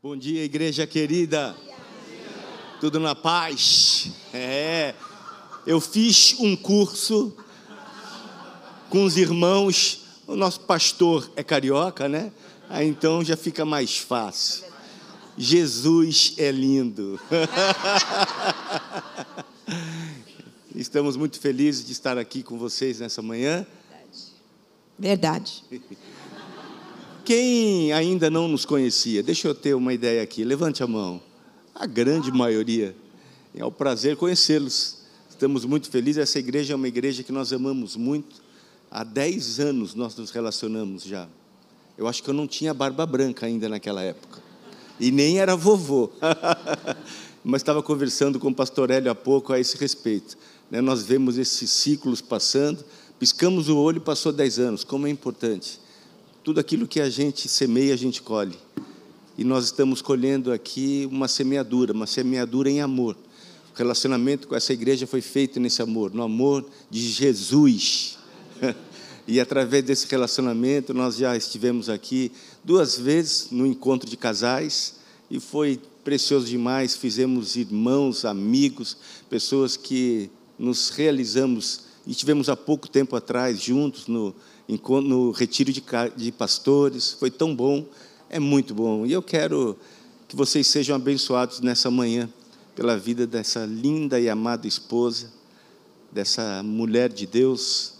Bom dia, igreja querida. Tudo na paz? É. Eu fiz um curso com os irmãos. O nosso pastor é carioca, né? Aí então já fica mais fácil. Jesus é lindo. Estamos muito felizes de estar aqui com vocês nessa manhã. Verdade. Quem ainda não nos conhecia, deixa eu ter uma ideia aqui, levante a mão. A grande maioria. É um prazer conhecê-los. Estamos muito felizes. Essa igreja é uma igreja que nós amamos muito. Há 10 anos nós nos relacionamos já. Eu acho que eu não tinha barba branca ainda naquela época. E nem era vovô. Mas estava conversando com o pastor Hélio há pouco a esse respeito. Né? Nós vemos esses ciclos passando, piscamos o olho e passou 10 anos. Como é importante tudo aquilo que a gente semeia, a gente colhe. E nós estamos colhendo aqui uma semeadura, uma semeadura em amor. O relacionamento com essa igreja foi feito nesse amor, no amor de Jesus. E através desse relacionamento, nós já estivemos aqui duas vezes no encontro de casais e foi precioso demais. Fizemos irmãos, amigos, pessoas que nos realizamos e tivemos há pouco tempo atrás juntos no no retiro de, pastores, foi tão bom, é muito bom. E eu quero que vocês sejam abençoados nessa manhã pela vida dessa linda e amada esposa, dessa mulher de Deus.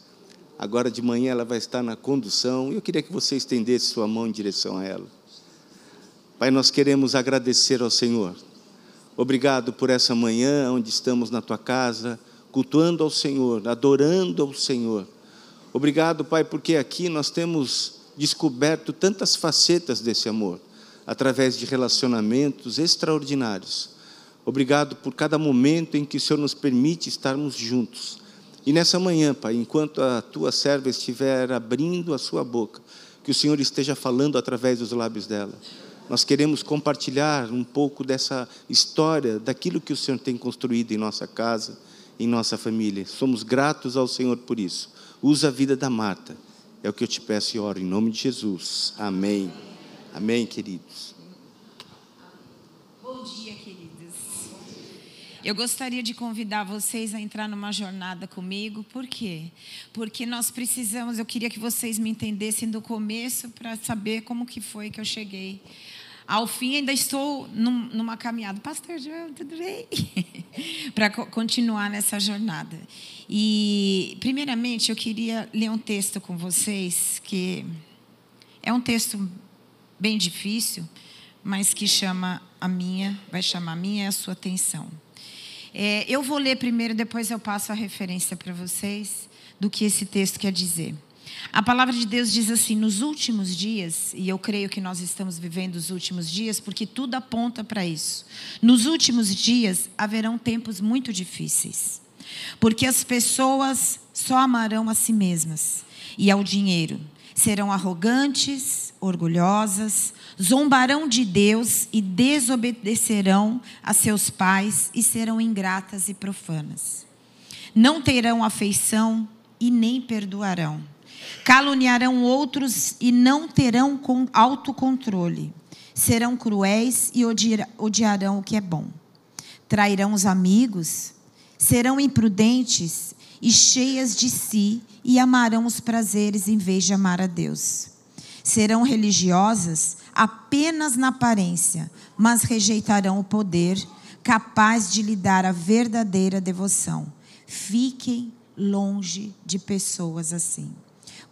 Agora de manhã ela vai estar na condução e eu queria que você estendesse sua mão em direção a ela. Pai, nós queremos agradecer ao Senhor. Obrigado por essa manhã onde estamos na tua casa, cultuando ao Senhor, adorando ao Senhor Obrigado, Pai, porque aqui nós temos descoberto tantas facetas desse amor, através de relacionamentos extraordinários. Obrigado por cada momento em que o Senhor nos permite estarmos juntos. E nessa manhã, Pai, enquanto a tua serva estiver abrindo a sua boca, que o Senhor esteja falando através dos lábios dela. Nós queremos compartilhar um pouco dessa história, daquilo que o Senhor tem construído em nossa casa, em nossa família. Somos gratos ao Senhor por isso. Usa a vida da Marta. É o que eu te peço e oro em nome de Jesus. Amém. Amém, queridos. Bom dia, queridos. Eu gostaria de convidar vocês a entrar numa jornada comigo. Por quê? Porque nós precisamos, eu queria que vocês me entendessem do começo para saber como que foi que eu cheguei ao fim, ainda estou num, numa caminhada. Pastor João, tudo bem? Para continuar nessa jornada. E, primeiramente, eu queria ler um texto com vocês, que é um texto bem difícil, mas que chama a minha, vai chamar a minha e a sua atenção. É, eu vou ler primeiro, depois eu passo a referência para vocês do que esse texto quer dizer. A palavra de Deus diz assim: nos últimos dias, e eu creio que nós estamos vivendo os últimos dias, porque tudo aponta para isso. Nos últimos dias haverão tempos muito difíceis, porque as pessoas só amarão a si mesmas e ao dinheiro. Serão arrogantes, orgulhosas, zombarão de Deus e desobedecerão a seus pais e serão ingratas e profanas. Não terão afeição e nem perdoarão Caluniarão outros e não terão autocontrole. Serão cruéis e odiarão o que é bom. Trairão os amigos, serão imprudentes e cheias de si e amarão os prazeres em vez de amar a Deus. Serão religiosas apenas na aparência, mas rejeitarão o poder capaz de lhe dar a verdadeira devoção. Fiquem longe de pessoas assim.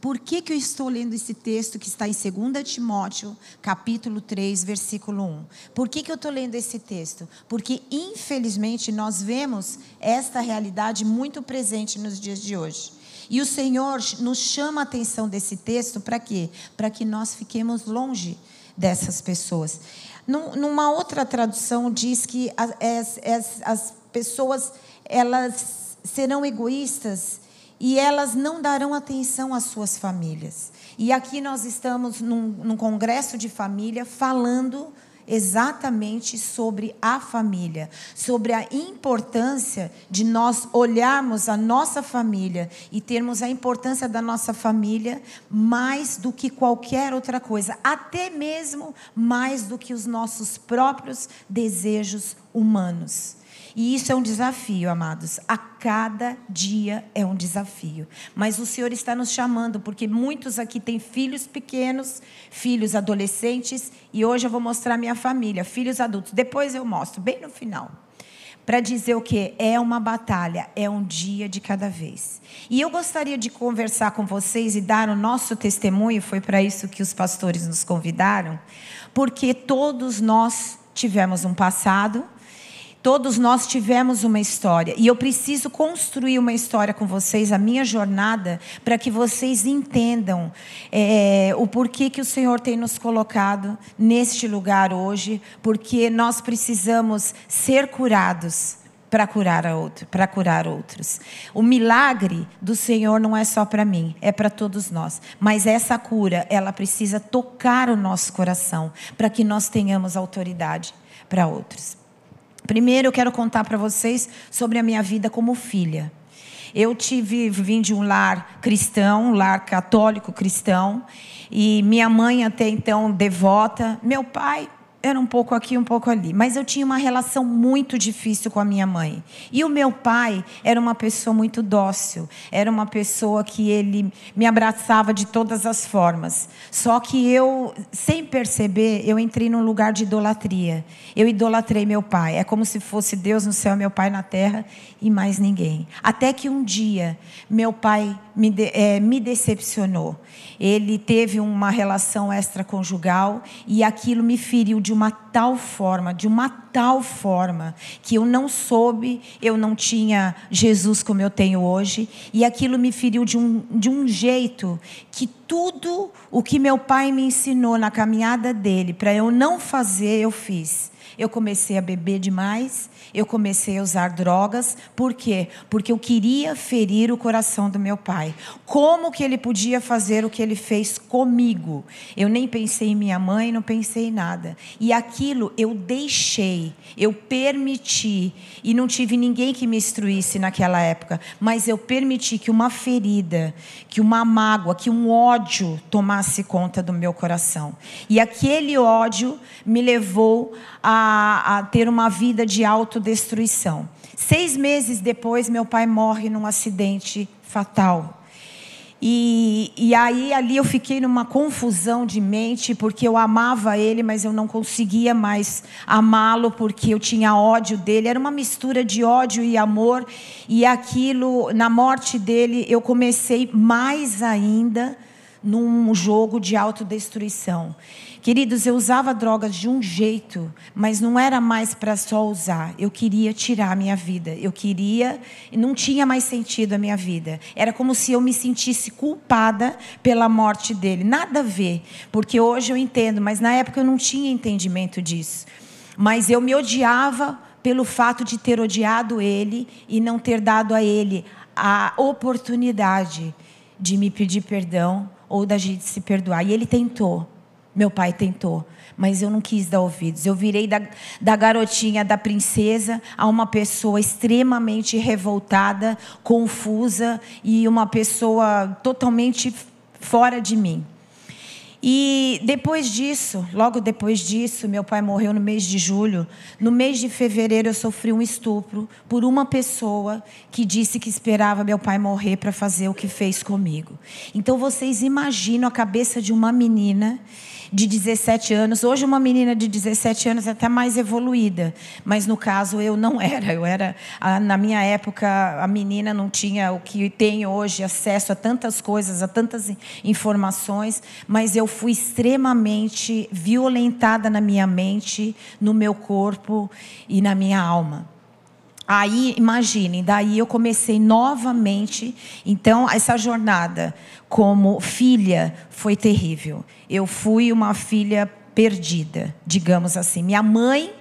Por que, que eu estou lendo esse texto que está em 2 Timóteo, capítulo 3, versículo 1? Por que, que eu estou lendo esse texto? Porque, infelizmente, nós vemos esta realidade muito presente nos dias de hoje. E o Senhor nos chama a atenção desse texto para quê? Para que nós fiquemos longe dessas pessoas. Numa outra tradução diz que as, as, as pessoas elas serão egoístas e elas não darão atenção às suas famílias. E aqui nós estamos num, num congresso de família falando exatamente sobre a família, sobre a importância de nós olharmos a nossa família e termos a importância da nossa família mais do que qualquer outra coisa, até mesmo mais do que os nossos próprios desejos humanos. E isso é um desafio, amados. A cada dia é um desafio. Mas o Senhor está nos chamando, porque muitos aqui têm filhos pequenos, filhos adolescentes, e hoje eu vou mostrar minha família, filhos adultos. Depois eu mostro, bem no final. Para dizer o que? É uma batalha, é um dia de cada vez. E eu gostaria de conversar com vocês e dar o nosso testemunho, foi para isso que os pastores nos convidaram, porque todos nós tivemos um passado, Todos nós tivemos uma história e eu preciso construir uma história com vocês, a minha jornada, para que vocês entendam é, o porquê que o Senhor tem nos colocado neste lugar hoje, porque nós precisamos ser curados para curar a outro, para curar outros. O milagre do Senhor não é só para mim, é para todos nós. Mas essa cura, ela precisa tocar o nosso coração para que nós tenhamos autoridade para outros. Primeiro eu quero contar para vocês sobre a minha vida como filha. Eu tive vim de um lar cristão, um lar católico cristão, e minha mãe até então devota, meu pai era um pouco aqui, um pouco ali. Mas eu tinha uma relação muito difícil com a minha mãe. E o meu pai era uma pessoa muito dócil, era uma pessoa que ele me abraçava de todas as formas. Só que eu, sem perceber, eu entrei num lugar de idolatria. Eu idolatrei meu pai. É como se fosse Deus no céu, meu pai na terra e mais ninguém. Até que um dia, meu pai me, de, é, me decepcionou. Ele teve uma relação extraconjugal e aquilo me feriu de uma tal forma, de uma tal forma, que eu não soube, eu não tinha Jesus como eu tenho hoje, e aquilo me feriu de um, de um jeito que tudo o que meu pai me ensinou na caminhada dele, para eu não fazer, eu fiz. Eu comecei a beber demais, eu comecei a usar drogas. Por quê? Porque eu queria ferir o coração do meu pai. Como que ele podia fazer o que ele fez comigo? Eu nem pensei em minha mãe, não pensei em nada. E aquilo eu deixei, eu permiti, e não tive ninguém que me instruísse naquela época, mas eu permiti que uma ferida, que uma mágoa, que um ódio tomasse conta do meu coração. E aquele ódio me levou a, a ter uma vida de autodestruição. Seis meses depois, meu pai morre num acidente fatal. E, e aí ali eu fiquei numa confusão de mente, porque eu amava ele, mas eu não conseguia mais amá-lo, porque eu tinha ódio dele. Era uma mistura de ódio e amor. E aquilo, na morte dele, eu comecei mais ainda num jogo de autodestruição. Queridos, eu usava drogas de um jeito, mas não era mais para só usar. Eu queria tirar a minha vida. Eu queria, não tinha mais sentido a minha vida. Era como se eu me sentisse culpada pela morte dele. Nada a ver, porque hoje eu entendo, mas na época eu não tinha entendimento disso. Mas eu me odiava pelo fato de ter odiado ele e não ter dado a ele a oportunidade de me pedir perdão ou da gente se perdoar. E ele tentou. Meu pai tentou, mas eu não quis dar ouvidos. Eu virei da, da garotinha, da princesa, a uma pessoa extremamente revoltada, confusa e uma pessoa totalmente fora de mim. E depois disso, logo depois disso, meu pai morreu no mês de julho. No mês de fevereiro, eu sofri um estupro por uma pessoa que disse que esperava meu pai morrer para fazer o que fez comigo. Então vocês imaginam a cabeça de uma menina de 17 anos. Hoje, uma menina de 17 anos é até mais evoluída, mas no caso eu não era. Eu era, na minha época, a menina não tinha o que tem hoje, acesso a tantas coisas, a tantas informações, mas eu fui extremamente violentada na minha mente, no meu corpo e na minha alma. Aí, imaginem, daí eu comecei novamente. Então, essa jornada como filha foi terrível. Eu fui uma filha perdida, digamos assim. Minha mãe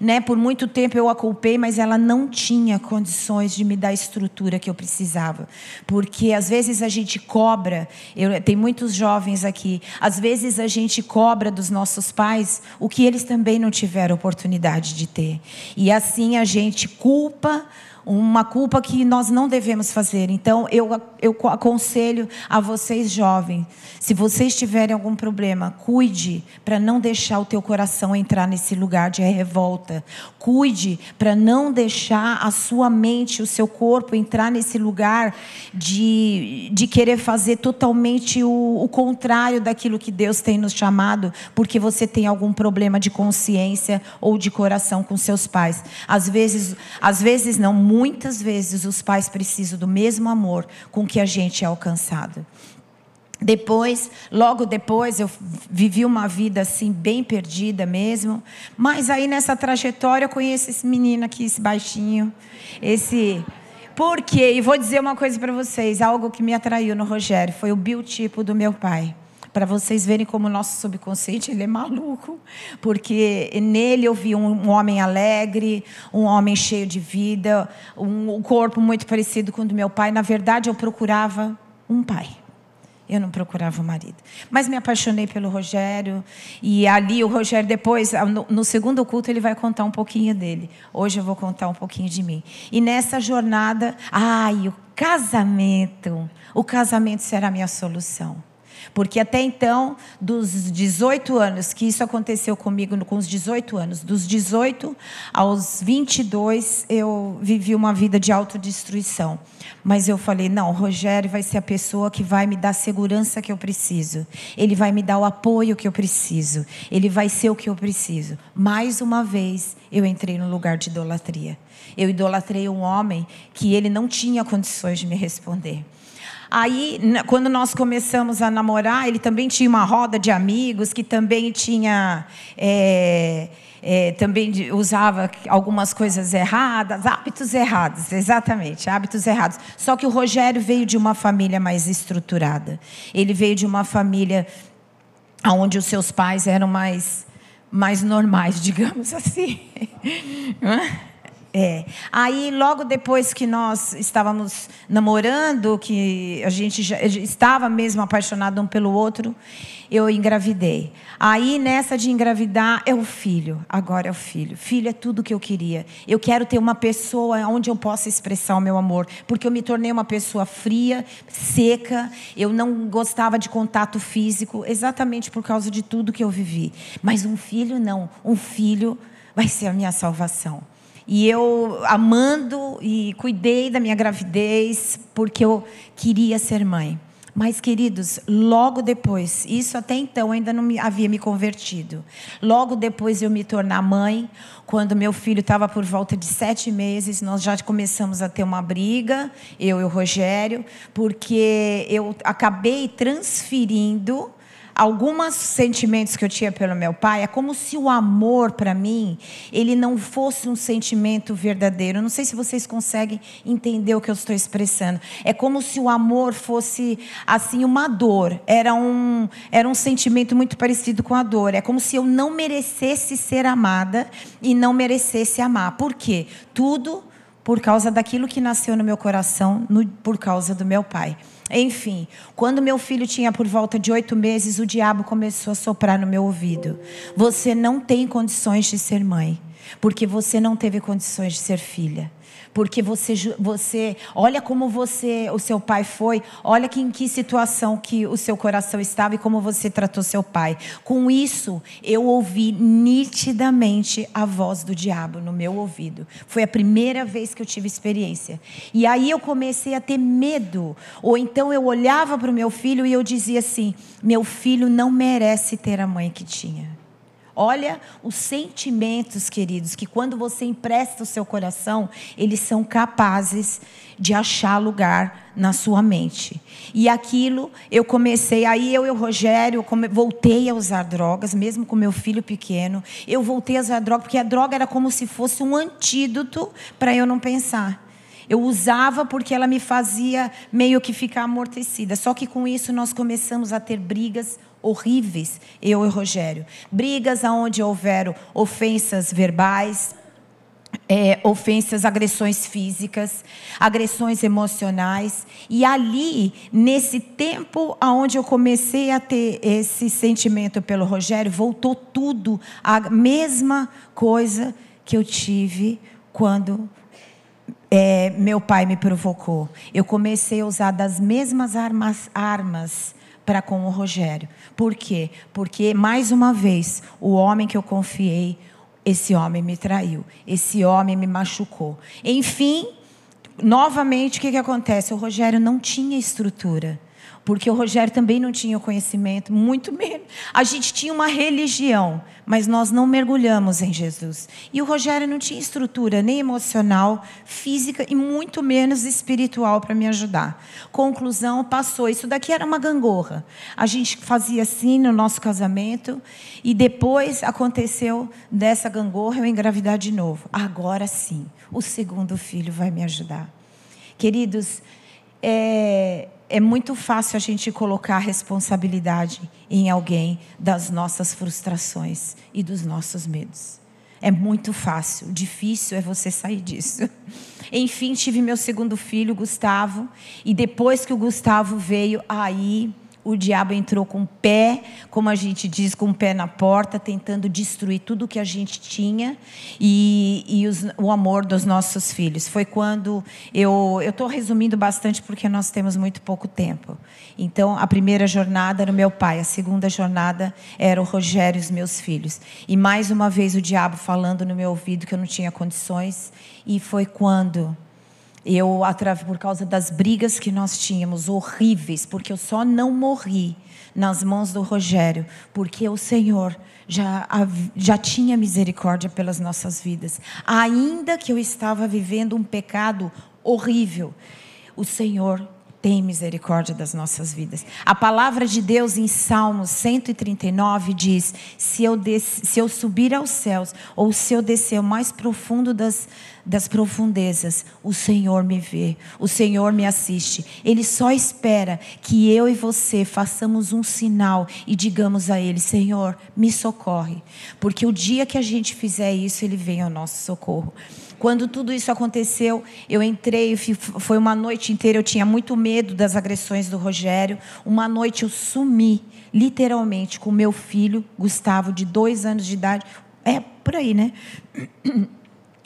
né? Por muito tempo eu a culpei, mas ela não tinha condições de me dar a estrutura que eu precisava. Porque às vezes a gente cobra, eu, tem muitos jovens aqui, às vezes a gente cobra dos nossos pais o que eles também não tiveram oportunidade de ter. E assim a gente culpa uma culpa que nós não devemos fazer. Então, eu, eu aconselho a vocês jovens, se vocês tiverem algum problema, cuide para não deixar o teu coração entrar nesse lugar de revolta. Cuide para não deixar a sua mente, o seu corpo entrar nesse lugar de, de querer fazer totalmente o, o contrário daquilo que Deus tem nos chamado, porque você tem algum problema de consciência ou de coração com seus pais. Às vezes, às vezes não, muitas vezes os pais precisam do mesmo amor com que a gente é alcançado. Depois, logo depois, eu vivi uma vida assim bem perdida mesmo. Mas aí nessa trajetória eu conheço esse menino aqui, esse baixinho, esse por quê? E vou dizer uma coisa para vocês, algo que me atraiu no Rogério, foi o biotipo do meu pai. Para vocês verem como o nosso subconsciente ele é maluco, porque nele eu vi um, um homem alegre, um homem cheio de vida, um, um corpo muito parecido com o do meu pai. Na verdade, eu procurava um pai. Eu não procurava o marido. Mas me apaixonei pelo Rogério. E ali, o Rogério, depois, no, no, segundo culto, ele vai contar um pouquinho dele. Hoje eu vou contar um pouquinho de mim. E nessa jornada, ai, o casamento. O casamento será a minha solução. Porque até então, dos 18 anos, que isso aconteceu comigo com os 18 anos, dos 18 aos 22, eu vivi uma vida de autodestruição. Mas eu falei: não, o Rogério vai ser a pessoa que vai me dar a segurança que eu preciso. Ele vai me dar o apoio que eu preciso. Ele vai ser o que eu preciso. Mais uma vez, eu entrei no lugar de idolatria. Eu idolatrei um homem que ele não tinha condições de me responder. Aí, quando nós começamos a namorar, ele também tinha uma roda de amigos que também tinha. É, é, também usava algumas coisas erradas, hábitos errados, exatamente, hábitos errados. Só que o Rogério veio de uma família mais estruturada. Ele veio de uma família onde os seus pais eram mais, mais normais, digamos assim. É. Aí, logo depois que nós estávamos namorando, que a gente já estava mesmo apaixonado um pelo outro, eu engravidei. Aí, nessa de engravidar, é o filho. Agora é o filho. Filho é tudo que eu queria. Eu quero ter uma pessoa onde eu possa expressar o meu amor. Porque eu me tornei uma pessoa fria, seca. Eu não gostava de contato físico, exatamente por causa de tudo que eu vivi. Mas um filho, não. Um filho vai ser a minha salvação. E eu amando e cuidei da minha gravidez porque eu queria ser mãe. Mas, queridos, logo depois, isso até então ainda não me, havia me convertido. Logo depois eu me tornar mãe, quando meu filho estava por volta de sete meses, nós já começamos a ter uma briga, eu e o Rogério, porque eu acabei transferindo alguns sentimentos que eu tinha pelo meu pai, é como se o amor para mim, ele não fosse um sentimento verdadeiro. Eu não sei se vocês conseguem entender o que eu estou expressando. É como se o amor fosse assim uma dor. Era um era um sentimento muito parecido com a dor. É como se eu não merecesse ser amada e não merecesse amar. Por quê? Tudo por causa daquilo que nasceu no meu coração, no, por causa do meu pai. Enfim, quando meu filho tinha por volta de oito meses, o diabo começou a soprar no meu ouvido. Você não tem condições de ser mãe, porque você não teve condições de ser filha porque você, você olha como você, o seu pai foi, olha que, em que situação que o seu coração estava e como você tratou seu pai. Com isso, eu ouvi nitidamente a voz do diabo no meu ouvido. Foi a primeira vez que eu tive experiência. E aí eu comecei a ter medo. Ou então eu olhava para o meu filho e eu dizia assim: meu filho não merece ter a mãe que tinha. Olha os sentimentos, queridos, que quando você empresta o seu coração, eles são capazes de achar lugar na sua mente. E aquilo eu comecei, aí eu e o Rogério voltei a usar drogas, mesmo com meu filho pequeno. Eu voltei a usar droga, porque a droga era como se fosse um antídoto para eu não pensar. Eu usava porque ela me fazia meio que ficar amortecida. Só que com isso nós começamos a ter brigas horríveis, eu e Rogério. Brigas aonde houveram ofensas verbais, é, ofensas, agressões físicas, agressões emocionais. E ali, nesse tempo onde eu comecei a ter esse sentimento pelo Rogério, voltou tudo a mesma coisa que eu tive quando é, meu pai me provocou. Eu comecei a usar das mesmas armas, armas para com o Rogério. Por quê? Porque, mais uma vez, o homem que eu confiei esse homem me traiu, esse homem me machucou. Enfim, novamente, o que, que acontece? O Rogério não tinha estrutura porque o Rogério também não tinha o conhecimento, muito menos. A gente tinha uma religião, mas nós não mergulhamos em Jesus. E o Rogério não tinha estrutura nem emocional, física e muito menos espiritual para me ajudar. Conclusão, passou. Isso daqui era uma gangorra. A gente fazia assim no nosso casamento e depois aconteceu dessa gangorra eu engravidar de novo. Agora sim, o segundo filho vai me ajudar. Queridos, é, é muito fácil a gente colocar a responsabilidade em alguém das nossas frustrações e dos nossos medos. É muito fácil, difícil é você sair disso. Enfim, tive meu segundo filho, Gustavo, e depois que o Gustavo veio, aí o diabo entrou com o pé, como a gente diz, com o pé na porta, tentando destruir tudo que a gente tinha e, e os, o amor dos nossos filhos. Foi quando eu estou resumindo bastante porque nós temos muito pouco tempo. Então, a primeira jornada era o meu pai, a segunda jornada era o Rogério e os meus filhos. E mais uma vez o diabo falando no meu ouvido que eu não tinha condições. E foi quando eu, por causa das brigas que nós tínhamos, horríveis, porque eu só não morri nas mãos do Rogério, porque o Senhor já, já tinha misericórdia pelas nossas vidas. Ainda que eu estava vivendo um pecado horrível, o Senhor tem misericórdia das nossas vidas. A palavra de Deus em Salmos 139 diz: se eu, des, se eu subir aos céus, ou se eu descer ao mais profundo das, das profundezas, o Senhor me vê, o Senhor me assiste. Ele só espera que eu e você façamos um sinal e digamos a Ele: Senhor, me socorre. Porque o dia que a gente fizer isso, Ele vem ao nosso socorro. Quando tudo isso aconteceu, eu entrei, foi uma noite inteira, eu tinha muito medo das agressões do Rogério. Uma noite eu sumi, literalmente, com meu filho, Gustavo, de dois anos de idade. É, por aí, né?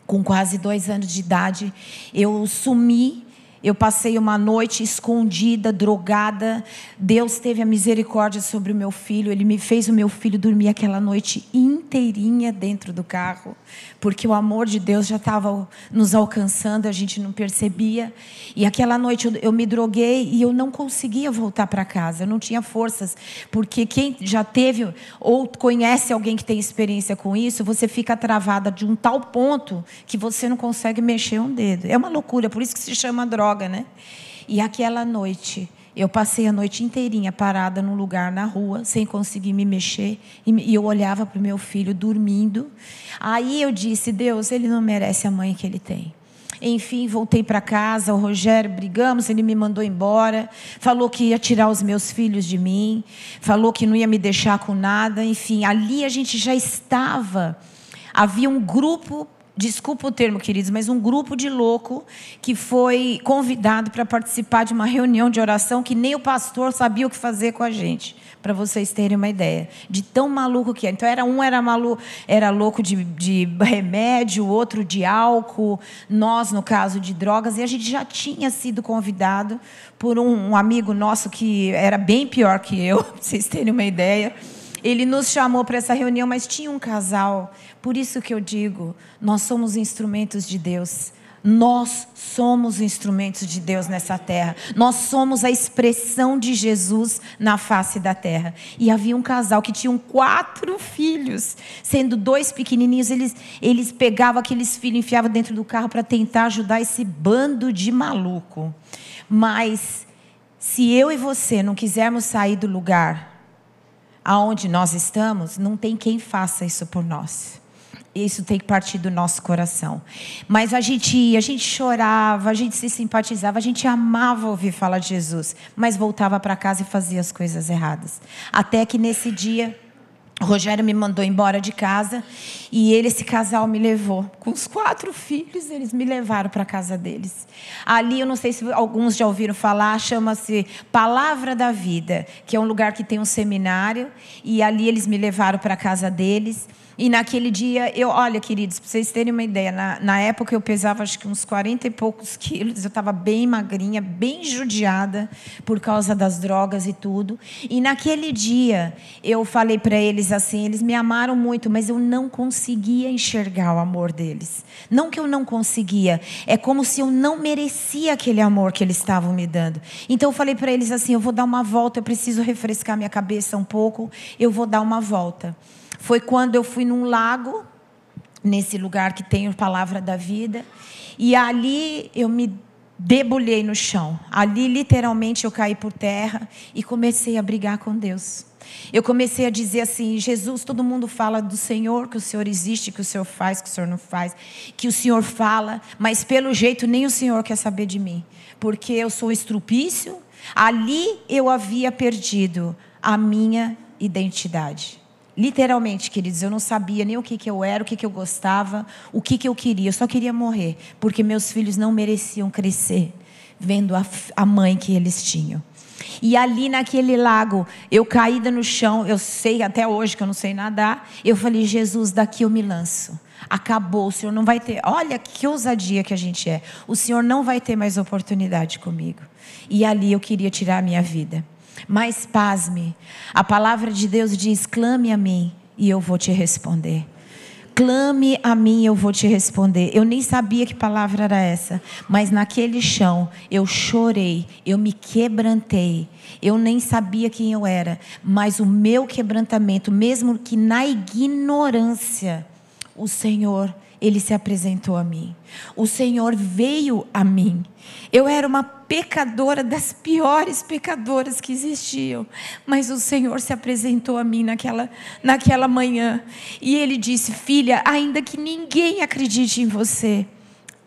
Com quase dois anos de idade, eu sumi eu passei uma noite escondida, drogada. Deus teve a misericórdia sobre o meu filho. Ele me fez o meu filho dormir aquela noite inteirinha dentro do carro, porque o amor de Deus já estava nos alcançando, a gente não percebia. E aquela noite eu, eu me droguei e eu não conseguia voltar para casa. Eu não tinha forças, porque quem já teve ou conhece alguém que tem experiência com isso, você fica travada de um tal ponto que você não consegue mexer um dedo. É uma loucura, por isso que se chama droga né? E aquela noite, eu passei a noite inteirinha parada num lugar na rua, sem conseguir me mexer, e eu olhava para o meu filho dormindo. Aí eu disse: Deus, ele não merece a mãe que ele tem. Enfim, voltei para casa, o Rogério brigamos, ele me mandou embora, falou que ia tirar os meus filhos de mim, falou que não ia me deixar com nada. Enfim, ali a gente já estava. Havia um grupo desculpa o termo, queridos, mas um grupo de louco que foi convidado para participar de uma reunião de oração que nem o pastor sabia o que fazer com a gente, para vocês terem uma ideia de tão maluco que é. Então era um era maluco, era louco de, de remédio, outro de álcool, nós no caso de drogas e a gente já tinha sido convidado por um, um amigo nosso que era bem pior que eu, para vocês terem uma ideia. Ele nos chamou para essa reunião, mas tinha um casal. Por isso que eu digo, nós somos instrumentos de Deus. Nós somos instrumentos de Deus nessa terra. Nós somos a expressão de Jesus na face da terra. E havia um casal que tinham quatro filhos, sendo dois pequenininhos. Eles, eles pegavam aqueles filhos, enfiavam dentro do carro para tentar ajudar esse bando de maluco. Mas se eu e você não quisermos sair do lugar aonde nós estamos, não tem quem faça isso por nós. Isso tem que partir do nosso coração. Mas a gente ia, a gente chorava, a gente se simpatizava, a gente amava ouvir falar de Jesus, mas voltava para casa e fazia as coisas erradas. Até que nesse dia o Rogério me mandou embora de casa e ele, esse casal, me levou. Com os quatro filhos, eles me levaram para a casa deles. Ali, eu não sei se alguns já ouviram falar, chama-se Palavra da Vida, que é um lugar que tem um seminário. E ali eles me levaram para a casa deles. E naquele dia, eu, olha, queridos, para vocês terem uma ideia, na, na época eu pesava acho que uns 40 e poucos quilos, eu estava bem magrinha, bem judiada por causa das drogas e tudo. E naquele dia, eu falei para eles assim: eles me amaram muito, mas eu não conseguia enxergar o amor deles. Não que eu não conseguia, é como se eu não merecia aquele amor que eles estavam me dando. Então eu falei para eles assim: eu vou dar uma volta, eu preciso refrescar minha cabeça um pouco, eu vou dar uma volta foi quando eu fui num lago, nesse lugar que tem a palavra da vida, e ali eu me debulhei no chão. Ali, literalmente, eu caí por terra e comecei a brigar com Deus. Eu comecei a dizer assim: Jesus, todo mundo fala do Senhor, que o Senhor existe, que o Senhor faz, que o Senhor não faz, que o Senhor fala, mas pelo jeito nem o Senhor quer saber de mim, porque eu sou estrupício. Ali eu havia perdido a minha identidade. Literalmente, queridos, eu não sabia nem o que, que eu era, o que, que eu gostava, o que, que eu queria. Eu só queria morrer, porque meus filhos não mereciam crescer vendo a, a mãe que eles tinham. E ali naquele lago, eu caída no chão, eu sei até hoje que eu não sei nadar. Eu falei, Jesus, daqui eu me lanço. Acabou, o Senhor não vai ter. Olha que ousadia que a gente é. O Senhor não vai ter mais oportunidade comigo. E ali eu queria tirar a minha vida. Mas pasme, a palavra de Deus diz: clame a mim e eu vou te responder. Clame a mim, eu vou te responder. Eu nem sabia que palavra era essa, mas naquele chão eu chorei, eu me quebrantei. Eu nem sabia quem eu era, mas o meu quebrantamento, mesmo que na ignorância, o Senhor ele se apresentou a mim. O Senhor veio a mim. Eu era uma pecadora das piores pecadoras que existiam, mas o Senhor se apresentou a mim naquela, naquela manhã e ele disse: Filha, ainda que ninguém acredite em você,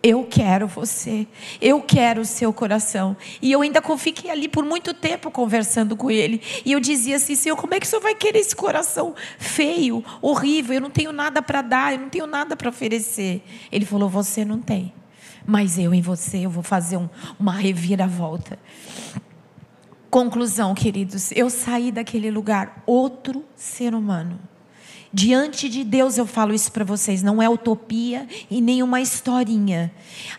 eu quero você, eu quero o seu coração. E eu ainda fiquei ali por muito tempo conversando com ele. E eu dizia assim: Senhor, como é que o senhor vai querer esse coração feio, horrível? Eu não tenho nada para dar, eu não tenho nada para oferecer. Ele falou: Você não tem, mas eu em você, eu vou fazer um, uma reviravolta. Conclusão, queridos: eu saí daquele lugar outro ser humano. Diante de Deus eu falo isso para vocês, não é utopia e nem uma historinha.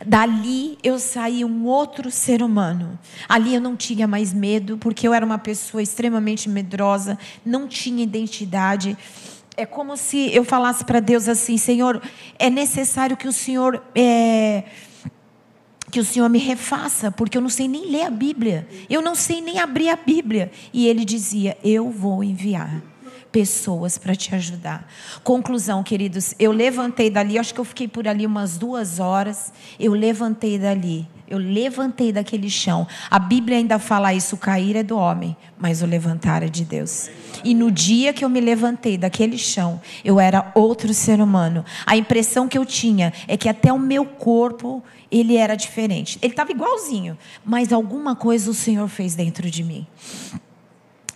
Dali eu saí um outro ser humano. Ali eu não tinha mais medo, porque eu era uma pessoa extremamente medrosa, não tinha identidade. É como se eu falasse para Deus assim: Senhor, é necessário que o Senhor. É, que o Senhor me refaça, porque eu não sei nem ler a Bíblia, eu não sei nem abrir a Bíblia. E ele dizia: Eu vou enviar pessoas para te ajudar. Conclusão, queridos, eu levantei dali, acho que eu fiquei por ali umas duas horas. Eu levantei dali, eu levantei daquele chão. A Bíblia ainda fala isso: cair é do homem, mas o levantar é de Deus. E no dia que eu me levantei daquele chão, eu era outro ser humano. A impressão que eu tinha é que até o meu corpo ele era diferente. Ele estava igualzinho, mas alguma coisa o Senhor fez dentro de mim.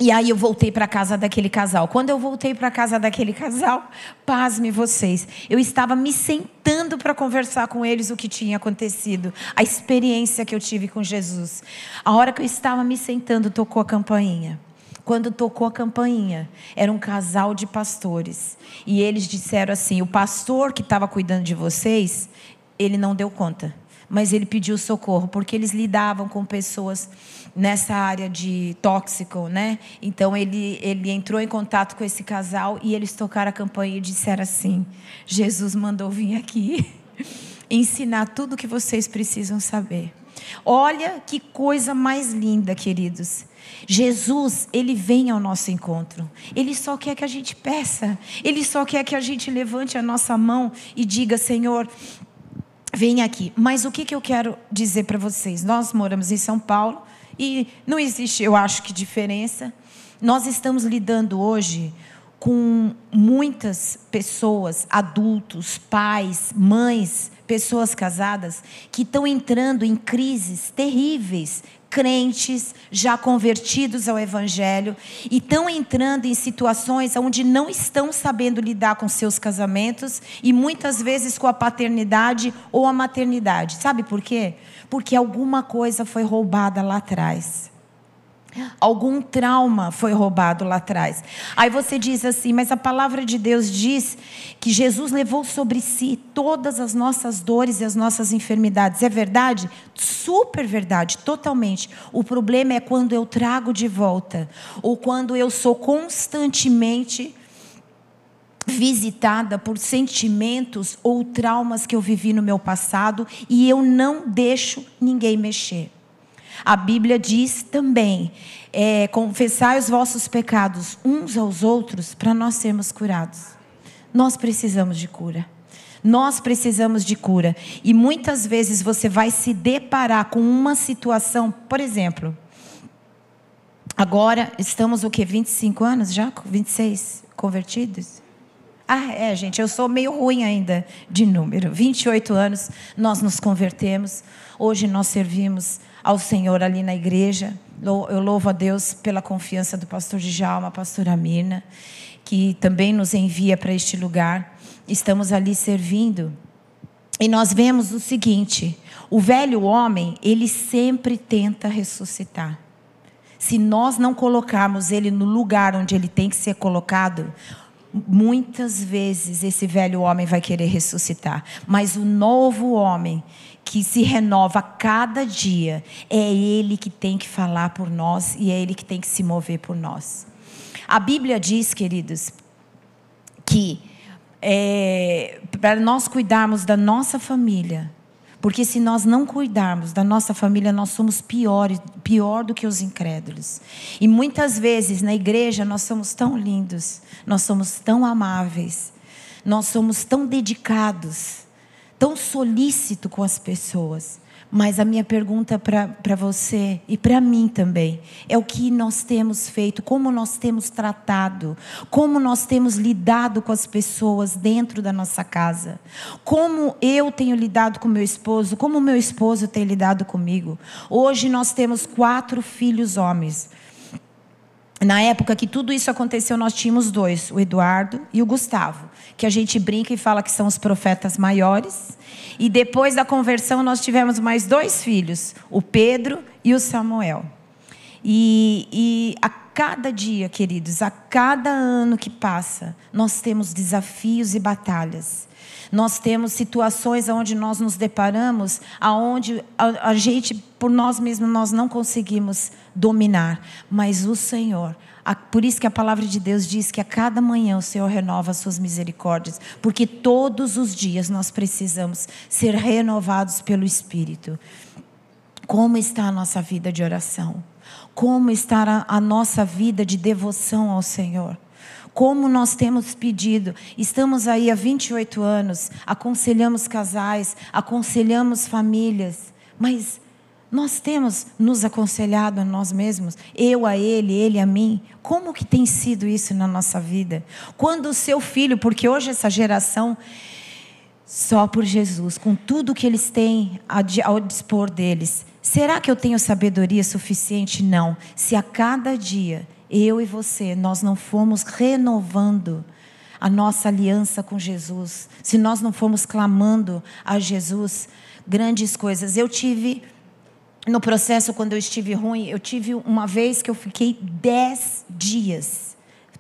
E aí eu voltei para casa daquele casal. Quando eu voltei para casa daquele casal, pasme vocês, eu estava me sentando para conversar com eles o que tinha acontecido, a experiência que eu tive com Jesus. A hora que eu estava me sentando, tocou a campainha. Quando tocou a campainha, era um casal de pastores. E eles disseram assim: o pastor que estava cuidando de vocês, ele não deu conta, mas ele pediu socorro, porque eles lidavam com pessoas nessa área de tóxico, né? Então ele, ele entrou em contato com esse casal e eles tocaram a campanha e disseram assim: Jesus mandou vir aqui ensinar tudo o que vocês precisam saber. Olha que coisa mais linda, queridos. Jesus, ele vem ao nosso encontro. Ele só quer que a gente peça. Ele só quer que a gente levante a nossa mão e diga: Senhor, vem aqui. Mas o que, que eu quero dizer para vocês? Nós moramos em São Paulo e não existe, eu acho que, diferença. Nós estamos lidando hoje com muitas pessoas, adultos, pais, mães, pessoas casadas, que estão entrando em crises terríveis, crentes já convertidos ao Evangelho e estão entrando em situações onde não estão sabendo lidar com seus casamentos e muitas vezes com a paternidade ou a maternidade. Sabe por quê? Porque alguma coisa foi roubada lá atrás. Algum trauma foi roubado lá atrás. Aí você diz assim, mas a palavra de Deus diz que Jesus levou sobre si todas as nossas dores e as nossas enfermidades. É verdade? Super verdade, totalmente. O problema é quando eu trago de volta, ou quando eu sou constantemente visitada por sentimentos ou traumas que eu vivi no meu passado e eu não deixo ninguém mexer. A Bíblia diz também: é, confessai os vossos pecados uns aos outros para nós sermos curados. Nós precisamos de cura. Nós precisamos de cura. E muitas vezes você vai se deparar com uma situação, por exemplo, agora estamos o que? 25 anos já? 26 convertidos? Ah, é, gente, eu sou meio ruim ainda de número. 28 anos nós nos convertemos. Hoje nós servimos ao Senhor ali na igreja. Eu louvo a Deus pela confiança do pastor Djalma, pastora Mirna, que também nos envia para este lugar. Estamos ali servindo. E nós vemos o seguinte: o velho homem, ele sempre tenta ressuscitar. Se nós não colocarmos ele no lugar onde ele tem que ser colocado, muitas vezes esse velho homem vai querer ressuscitar. Mas o novo homem, que se renova cada dia, é Ele que tem que falar por nós e é Ele que tem que se mover por nós. A Bíblia diz, queridos, que é, para nós cuidarmos da nossa família, porque se nós não cuidarmos da nossa família, nós somos pior, pior do que os incrédulos. E muitas vezes na igreja nós somos tão lindos, nós somos tão amáveis, nós somos tão dedicados, tão solícito com as pessoas. Mas a minha pergunta para você e para mim também é o que nós temos feito, como nós temos tratado, como nós temos lidado com as pessoas dentro da nossa casa, como eu tenho lidado com meu esposo, como meu esposo tem lidado comigo. Hoje nós temos quatro filhos homens. Na época que tudo isso aconteceu, nós tínhamos dois, o Eduardo e o Gustavo, que a gente brinca e fala que são os profetas maiores. E depois da conversão, nós tivemos mais dois filhos, o Pedro e o Samuel. E, e a cada dia, queridos, a cada ano que passa, nós temos desafios e batalhas. Nós temos situações onde nós nos deparamos, aonde a, a gente, por nós mesmos, nós não conseguimos dominar, mas o Senhor. A, por isso que a palavra de Deus diz que a cada manhã o Senhor renova as suas misericórdias, porque todos os dias nós precisamos ser renovados pelo Espírito. Como está a nossa vida de oração? Como está a, a nossa vida de devoção ao Senhor? Como nós temos pedido. Estamos aí há 28 anos, aconselhamos casais, aconselhamos famílias, mas nós temos nos aconselhado a nós mesmos, eu a ele, ele a mim. Como que tem sido isso na nossa vida? Quando o seu filho, porque hoje essa geração só por Jesus, com tudo que eles têm ao dispor deles, será que eu tenho sabedoria suficiente? Não. Se a cada dia eu e você, nós não fomos renovando a nossa aliança com Jesus, se nós não fomos clamando a Jesus grandes coisas. Eu tive, no processo, quando eu estive ruim, eu tive uma vez que eu fiquei dez dias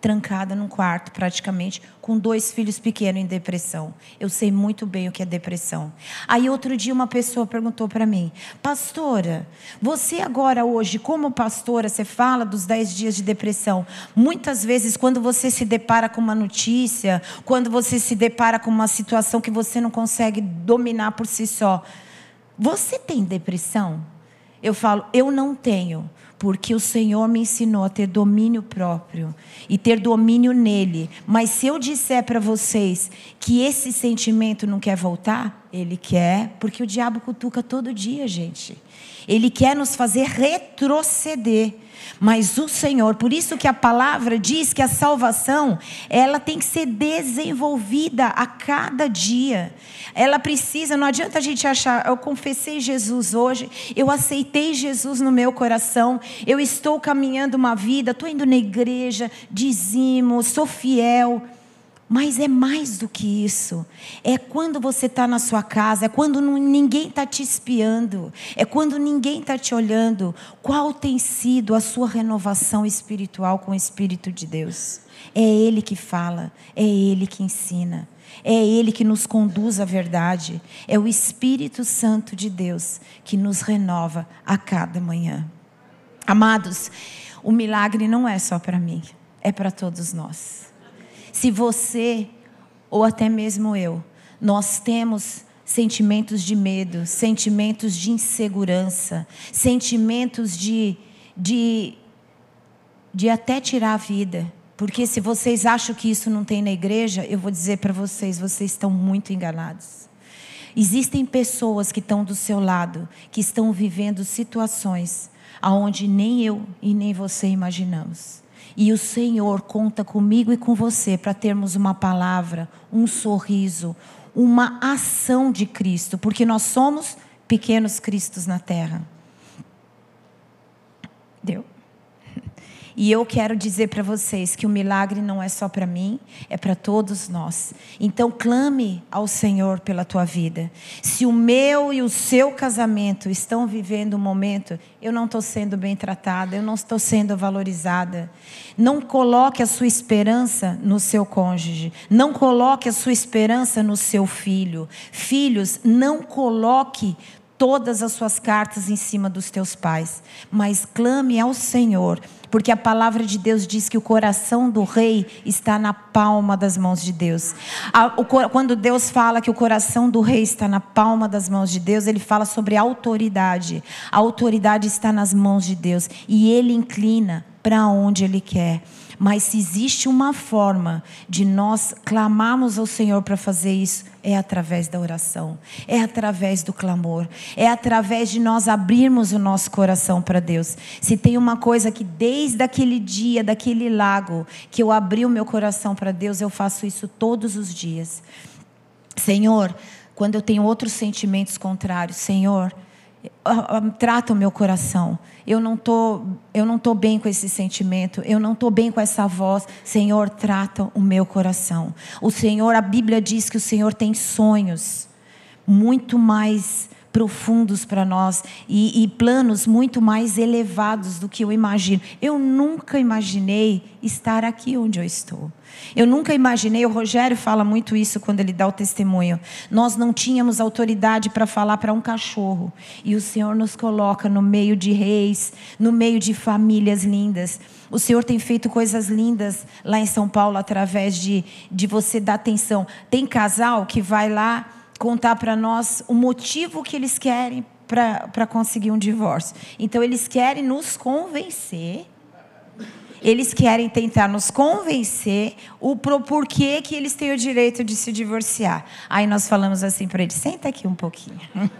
trancada num quarto, praticamente, com dois filhos pequenos em depressão. Eu sei muito bem o que é depressão. Aí outro dia uma pessoa perguntou para mim, pastora, você agora hoje, como pastora, você fala dos dez dias de depressão. Muitas vezes, quando você se depara com uma notícia, quando você se depara com uma situação que você não consegue dominar por si só, você tem depressão? Eu falo, eu não tenho porque o Senhor me ensinou a ter domínio próprio e ter domínio nele. Mas se eu disser para vocês que esse sentimento não quer voltar, ele quer, porque o diabo cutuca todo dia, gente. Ele quer nos fazer retroceder. Mas o Senhor, por isso que a palavra diz que a salvação, ela tem que ser desenvolvida a cada dia. Ela precisa, não adianta a gente achar, eu confessei Jesus hoje, eu aceitei Jesus no meu coração, eu estou caminhando uma vida, estou indo na igreja, dizimo, sou fiel. Mas é mais do que isso. É quando você está na sua casa, é quando ninguém está te espiando, é quando ninguém está te olhando. Qual tem sido a sua renovação espiritual com o Espírito de Deus? É Ele que fala, é Ele que ensina, é Ele que nos conduz à verdade, é o Espírito Santo de Deus que nos renova a cada manhã. Amados, o milagre não é só para mim, é para todos nós. Se você, ou até mesmo eu, nós temos sentimentos de medo, sentimentos de insegurança, sentimentos de, de, de até tirar a vida. Porque se vocês acham que isso não tem na igreja, eu vou dizer para vocês, vocês estão muito enganados. Existem pessoas que estão do seu lado, que estão vivendo situações aonde nem eu e nem você imaginamos. E o Senhor conta comigo e com você para termos uma palavra, um sorriso, uma ação de Cristo, porque nós somos pequenos cristos na terra. Deu? E eu quero dizer para vocês que o milagre não é só para mim, é para todos nós. Então clame ao Senhor pela tua vida. Se o meu e o seu casamento estão vivendo um momento, eu não estou sendo bem tratada, eu não estou sendo valorizada. Não coloque a sua esperança no seu cônjuge. Não coloque a sua esperança no seu filho. Filhos, não coloque todas as suas cartas em cima dos teus pais, mas clame ao Senhor, porque a palavra de Deus diz que o coração do rei está na palma das mãos de Deus. Quando Deus fala que o coração do rei está na palma das mãos de Deus, ele fala sobre autoridade. A autoridade está nas mãos de Deus e ele inclina para onde ele quer. Mas se existe uma forma de nós clamarmos ao Senhor para fazer isso, é através da oração, é através do clamor, é através de nós abrirmos o nosso coração para Deus. Se tem uma coisa que desde aquele dia, daquele lago, que eu abri o meu coração para Deus, eu faço isso todos os dias. Senhor, quando eu tenho outros sentimentos contrários, Senhor, trata o meu coração. Eu não tô, eu não tô bem com esse sentimento. Eu não tô bem com essa voz. Senhor, trata o meu coração. O Senhor, a Bíblia diz que o Senhor tem sonhos muito mais profundos para nós e, e, planos muito mais elevados do que eu imagino. Eu nunca imaginei estar aqui onde eu estou. Eu nunca imaginei, o Rogério fala muito isso quando ele dá o testemunho. Nós não tínhamos autoridade para falar para um cachorro. E o Senhor nos coloca no meio de reis, no meio de famílias lindas. O Senhor tem feito coisas lindas lá em São Paulo através de, de você dar atenção. Tem casal que vai lá contar para nós o motivo que eles querem para conseguir um divórcio. Então, eles querem nos convencer. Eles querem tentar nos convencer o pro porquê que eles têm o direito de se divorciar. Aí nós falamos assim para eles: senta aqui um pouquinho.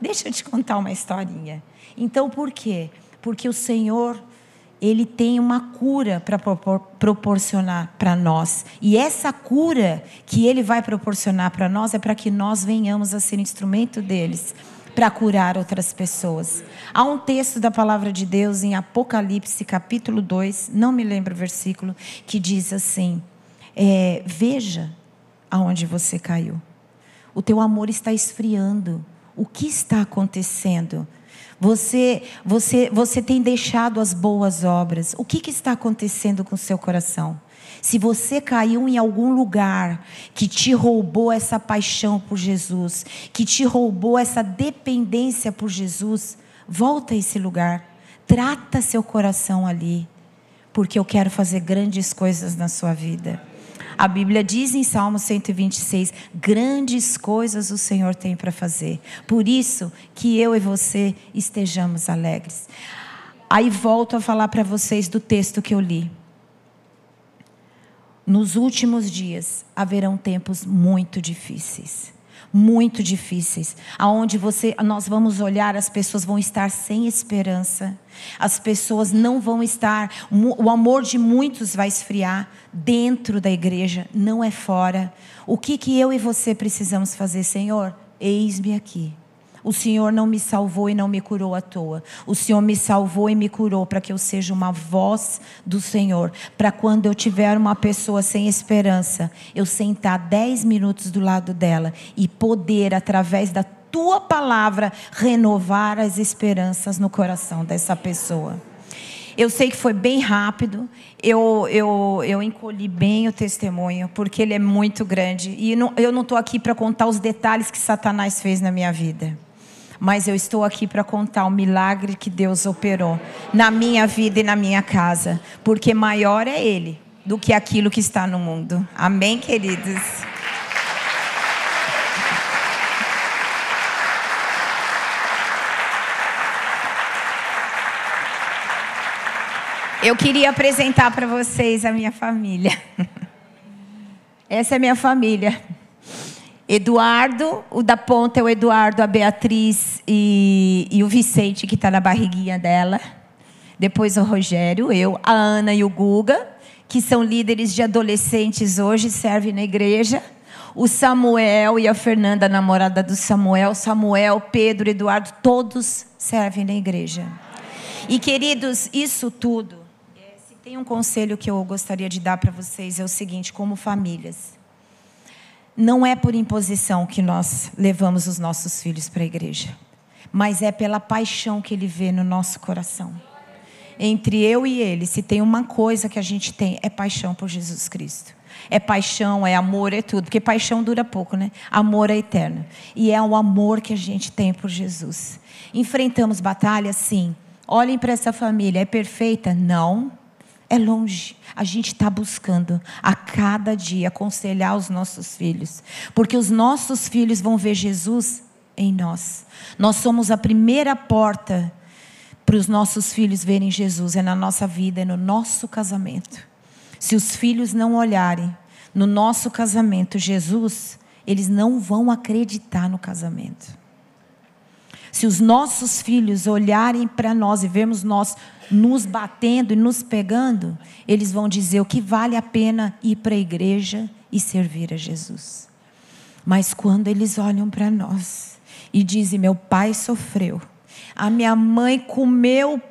Deixa eu te contar uma historinha. Então, por quê? Porque o Senhor ele tem uma cura para proporcionar para nós. E essa cura que ele vai proporcionar para nós é para que nós venhamos a ser instrumento deles para curar outras pessoas. Há um texto da palavra de Deus em Apocalipse, capítulo 2, não me lembro o versículo, que diz assim: é, Veja aonde você caiu. O teu amor está esfriando. O que está acontecendo? Você, você, você tem deixado as boas obras. O que, que está acontecendo com o seu coração? Se você caiu em algum lugar que te roubou essa paixão por Jesus, que te roubou essa dependência por Jesus, volta a esse lugar. Trata seu coração ali, porque eu quero fazer grandes coisas na sua vida. A Bíblia diz em Salmo 126: grandes coisas o Senhor tem para fazer. Por isso que eu e você estejamos alegres. Aí volto a falar para vocês do texto que eu li. Nos últimos dias haverão tempos muito difíceis. Muito difíceis, aonde você, nós vamos olhar, as pessoas vão estar sem esperança, as pessoas não vão estar, o amor de muitos vai esfriar dentro da igreja, não é fora. O que que eu e você precisamos fazer, Senhor? Eis-me aqui. O Senhor não me salvou e não me curou à toa. O Senhor me salvou e me curou para que eu seja uma voz do Senhor. Para quando eu tiver uma pessoa sem esperança, eu sentar dez minutos do lado dela e poder, através da tua palavra, renovar as esperanças no coração dessa pessoa. Eu sei que foi bem rápido, eu, eu, eu encolhi bem o testemunho, porque ele é muito grande. E não, eu não estou aqui para contar os detalhes que Satanás fez na minha vida mas eu estou aqui para contar o milagre que Deus operou na minha vida e na minha casa, porque maior é Ele do que aquilo que está no mundo. Amém, queridos? Eu queria apresentar para vocês a minha família. Essa é minha família. Eduardo, o da ponta é o Eduardo, a Beatriz e, e o Vicente, que está na barriguinha dela. Depois o Rogério, eu, a Ana e o Guga, que são líderes de adolescentes hoje, servem na igreja. O Samuel e a Fernanda, namorada do Samuel. Samuel, Pedro, Eduardo, todos servem na igreja. E queridos, isso tudo, se tem um conselho que eu gostaria de dar para vocês, é o seguinte: como famílias não é por imposição que nós levamos os nossos filhos para a igreja, mas é pela paixão que ele vê no nosso coração. Entre eu e ele, se tem uma coisa que a gente tem, é paixão por Jesus Cristo. É paixão, é amor, é tudo. Porque paixão dura pouco, né? Amor é eterno. E é o amor que a gente tem por Jesus. Enfrentamos batalhas, sim. Olhem para essa família. É perfeita? Não. É longe. A gente está buscando a cada dia aconselhar os nossos filhos, porque os nossos filhos vão ver Jesus em nós. Nós somos a primeira porta para os nossos filhos verem Jesus, é na nossa vida, é no nosso casamento. Se os filhos não olharem no nosso casamento Jesus, eles não vão acreditar no casamento. Se os nossos filhos olharem para nós e vermos nós nos batendo e nos pegando, eles vão dizer o que vale a pena ir para a igreja e servir a Jesus. Mas quando eles olham para nós e dizem: Meu pai sofreu, a minha mãe comeu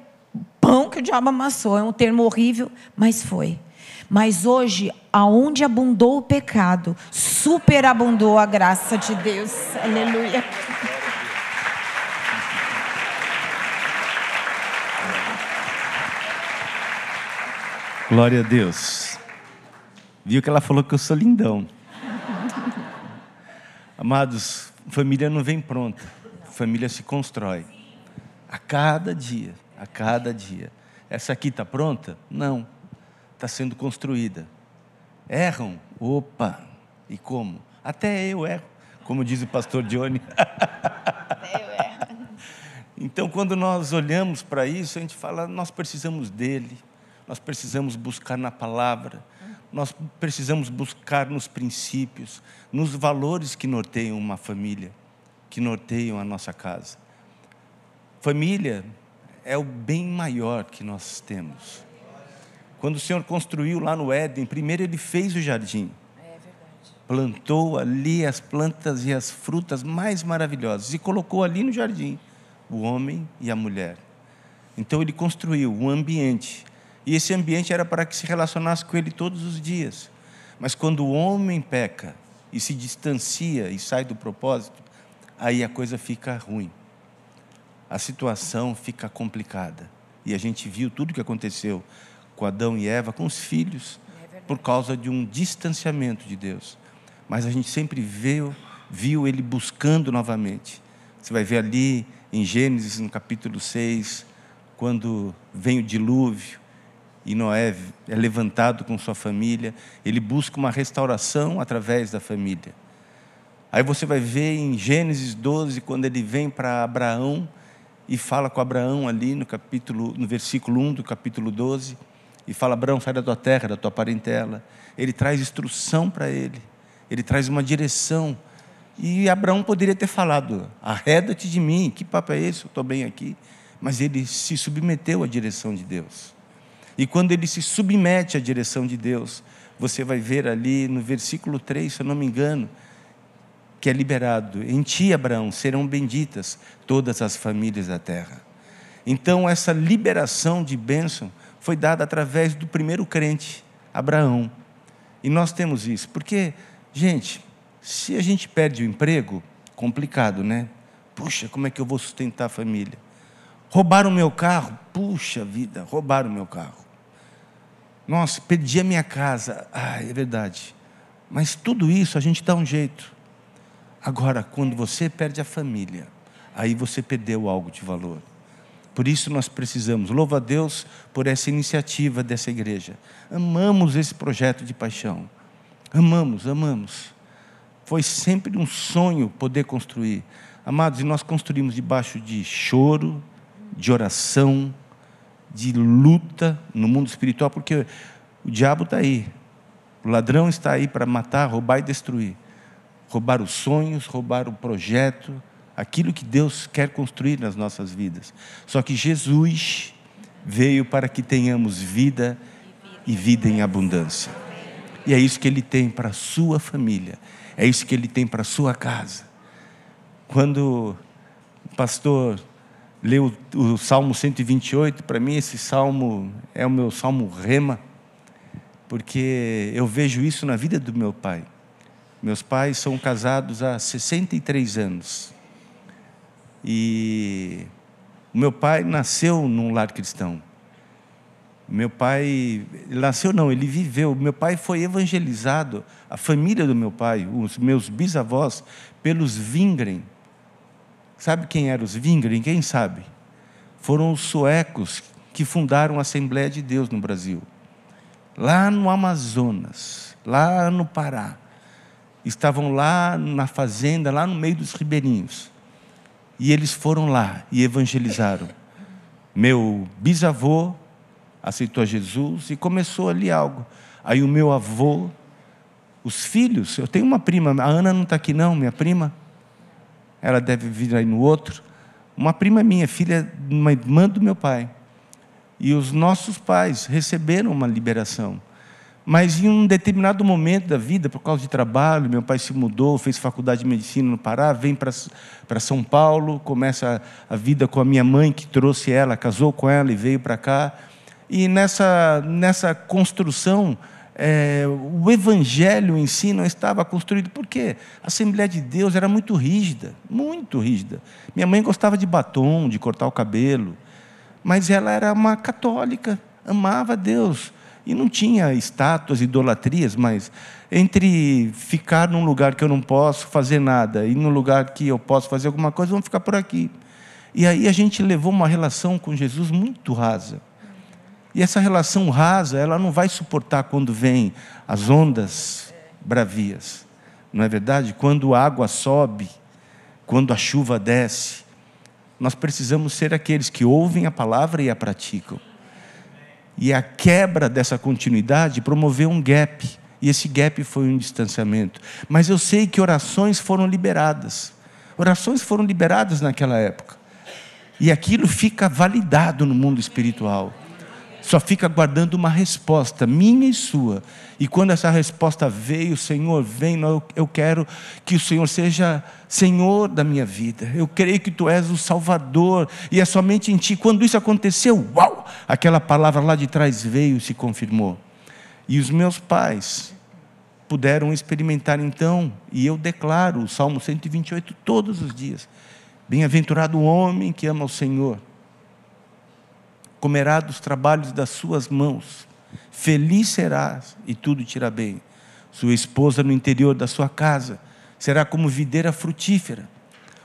pão que o diabo amassou, é um termo horrível, mas foi. Mas hoje, aonde abundou o pecado, superabundou a graça de Deus. Aleluia. Glória a Deus. Viu que ela falou que eu sou lindão. Amados, família não vem pronta, família se constrói. A cada dia, a cada dia. Essa aqui está pronta? Não, está sendo construída. Erram? Opa! E como? Até eu erro, como diz o pastor Johnny. Até eu erro. Então, quando nós olhamos para isso, a gente fala, nós precisamos dele nós precisamos buscar na palavra, nós precisamos buscar nos princípios, nos valores que norteiam uma família, que norteiam a nossa casa. Família é o bem maior que nós temos. Quando o Senhor construiu lá no Éden, primeiro ele fez o jardim. Plantou ali as plantas e as frutas mais maravilhosas e colocou ali no jardim o homem e a mulher. Então ele construiu um ambiente e esse ambiente era para que se relacionasse com ele todos os dias. Mas quando o homem peca e se distancia e sai do propósito, aí a coisa fica ruim. A situação fica complicada. E a gente viu tudo o que aconteceu com Adão e Eva, com os filhos, por causa de um distanciamento de Deus. Mas a gente sempre viu, viu ele buscando novamente. Você vai ver ali em Gênesis, no capítulo 6, quando vem o dilúvio, e Noé é levantado com sua família, ele busca uma restauração através da família. Aí você vai ver em Gênesis 12, quando ele vem para Abraão e fala com Abraão ali no capítulo, no versículo 1 do capítulo 12, e fala: Abraão, sai da tua terra, da tua parentela. Ele traz instrução para ele, ele traz uma direção. E Abraão poderia ter falado: arreda-te de mim, que papo é esse? Eu estou bem aqui. Mas ele se submeteu à direção de Deus. E quando ele se submete à direção de Deus, você vai ver ali no versículo 3, se eu não me engano, que é liberado: Em ti, Abraão, serão benditas todas as famílias da terra. Então, essa liberação de bênção foi dada através do primeiro crente, Abraão. E nós temos isso, porque, gente, se a gente perde o emprego, complicado, né? Puxa, como é que eu vou sustentar a família? Roubaram o meu carro? Puxa vida, roubaram o meu carro. Nossa, perdi a minha casa. Ah, é verdade. Mas tudo isso a gente dá um jeito. Agora, quando você perde a família, aí você perdeu algo de valor. Por isso nós precisamos. Louva a Deus por essa iniciativa dessa igreja. Amamos esse projeto de paixão. Amamos, amamos. Foi sempre um sonho poder construir. Amados, e nós construímos debaixo de choro, de oração, de luta no mundo espiritual, porque o diabo está aí. O ladrão está aí para matar, roubar e destruir. Roubar os sonhos, roubar o projeto, aquilo que Deus quer construir nas nossas vidas. Só que Jesus veio para que tenhamos vida e vida em abundância. E é isso que ele tem para a sua família, é isso que ele tem para a sua casa. Quando o pastor leu o Salmo 128, para mim esse salmo é o meu salmo rema, porque eu vejo isso na vida do meu pai. Meus pais são casados há 63 anos. E o meu pai nasceu num lar cristão. Meu pai, nasceu não, ele viveu. Meu pai foi evangelizado, a família do meu pai, os meus bisavós, pelos Vingren, Sabe quem eram os Wingren? Quem sabe? Foram os suecos que fundaram a Assembleia de Deus no Brasil. Lá no Amazonas, lá no Pará. Estavam lá na fazenda, lá no meio dos ribeirinhos. E eles foram lá e evangelizaram. Meu bisavô aceitou a Jesus e começou ali algo. Aí o meu avô, os filhos, eu tenho uma prima, a Ana não está aqui não, minha prima ela deve vir aí no outro. Uma prima minha, filha uma irmã do meu pai. E os nossos pais receberam uma liberação. Mas em um determinado momento da vida, por causa de trabalho, meu pai se mudou, fez faculdade de medicina no Pará, vem para São Paulo, começa a, a vida com a minha mãe, que trouxe ela, casou com ela e veio para cá. E nessa, nessa construção, é, o evangelho em si não estava construído, porque a Assembleia de Deus era muito rígida, muito rígida. Minha mãe gostava de batom, de cortar o cabelo, mas ela era uma católica, amava Deus. E não tinha estátuas, idolatrias, mas entre ficar num lugar que eu não posso fazer nada e num lugar que eu posso fazer alguma coisa, vamos ficar por aqui. E aí a gente levou uma relação com Jesus muito rasa. E essa relação rasa, ela não vai suportar quando vem as ondas bravias. Não é verdade? Quando a água sobe, quando a chuva desce, nós precisamos ser aqueles que ouvem a palavra e a praticam. E a quebra dessa continuidade promoveu um gap, e esse gap foi um distanciamento. Mas eu sei que orações foram liberadas. Orações foram liberadas naquela época. E aquilo fica validado no mundo espiritual só fica aguardando uma resposta, minha e sua. E quando essa resposta veio, Senhor, vem, eu quero que o Senhor seja Senhor da minha vida. Eu creio que Tu és o Salvador, e é somente em Ti. Quando isso aconteceu, uau! Aquela palavra lá de trás veio e se confirmou. E os meus pais puderam experimentar então, e eu declaro o Salmo 128 todos os dias. Bem-aventurado o homem que ama o Senhor comerá dos trabalhos das suas mãos. Feliz serás e tudo te irá bem. Sua esposa no interior da sua casa será como videira frutífera.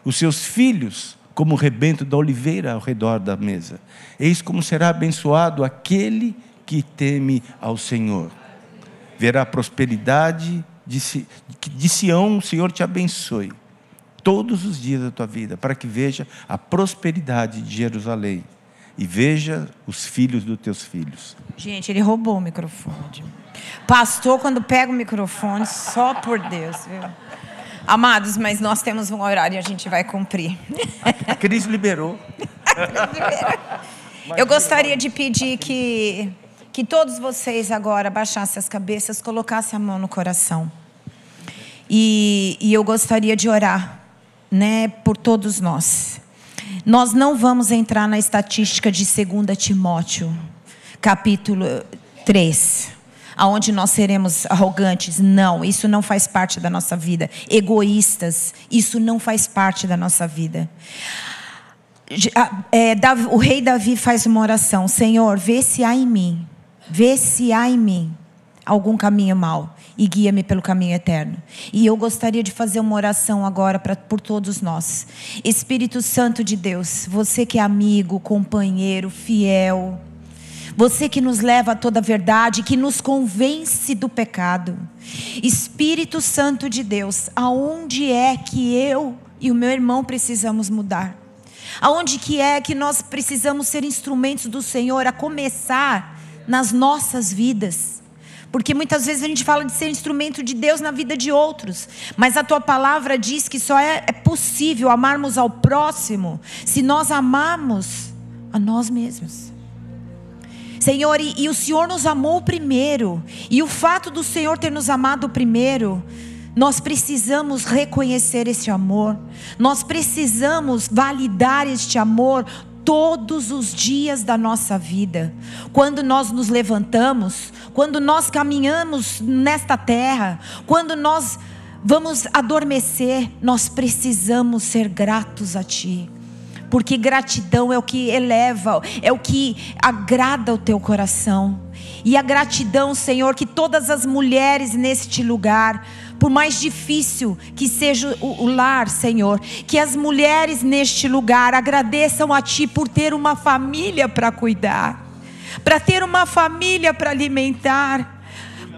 Os seus filhos como o rebento da oliveira ao redor da mesa. Eis como será abençoado aquele que teme ao Senhor. Verá prosperidade de, de Sião, o Senhor te abençoe todos os dias da tua vida, para que veja a prosperidade de Jerusalém e veja os filhos dos teus filhos. Gente, ele roubou o microfone. Pastor, quando pega o microfone, só por Deus, viu? Amados, mas nós temos um horário e a gente vai cumprir. A Cris liberou. Eu gostaria de pedir que, que todos vocês agora baixassem as cabeças, colocassem a mão no coração. E, e eu gostaria de orar né, por todos nós. Nós não vamos entrar na estatística de 2 Timóteo, capítulo 3 aonde nós seremos arrogantes. Não, isso não faz parte da nossa vida. Egoístas, isso não faz parte da nossa vida. É, o rei Davi faz uma oração: Senhor, vê se há em mim, vê se há em mim algum caminho mau e guia-me pelo caminho eterno. E eu gostaria de fazer uma oração agora pra, por todos nós. Espírito Santo de Deus, você que é amigo, companheiro, fiel, você que nos leva a toda a verdade, que nos convence do pecado. Espírito Santo de Deus, aonde é que eu e o meu irmão precisamos mudar? Aonde que é que nós precisamos ser instrumentos do Senhor a começar nas nossas vidas? Porque muitas vezes a gente fala de ser instrumento de Deus na vida de outros, mas a tua palavra diz que só é, é possível amarmos ao próximo se nós amarmos a nós mesmos. Senhor, e, e o Senhor nos amou primeiro, e o fato do Senhor ter nos amado primeiro, nós precisamos reconhecer esse amor, nós precisamos validar este amor todos os dias da nossa vida. Quando nós nos levantamos, quando nós caminhamos nesta terra, quando nós vamos adormecer, nós precisamos ser gratos a Ti porque gratidão é o que eleva, é o que agrada o teu coração. E a gratidão, Senhor, que todas as mulheres neste lugar, por mais difícil que seja o, lar, Senhor, que as mulheres neste lugar agradeçam a Ti por ter uma família para cuidar, para ter uma família para alimentar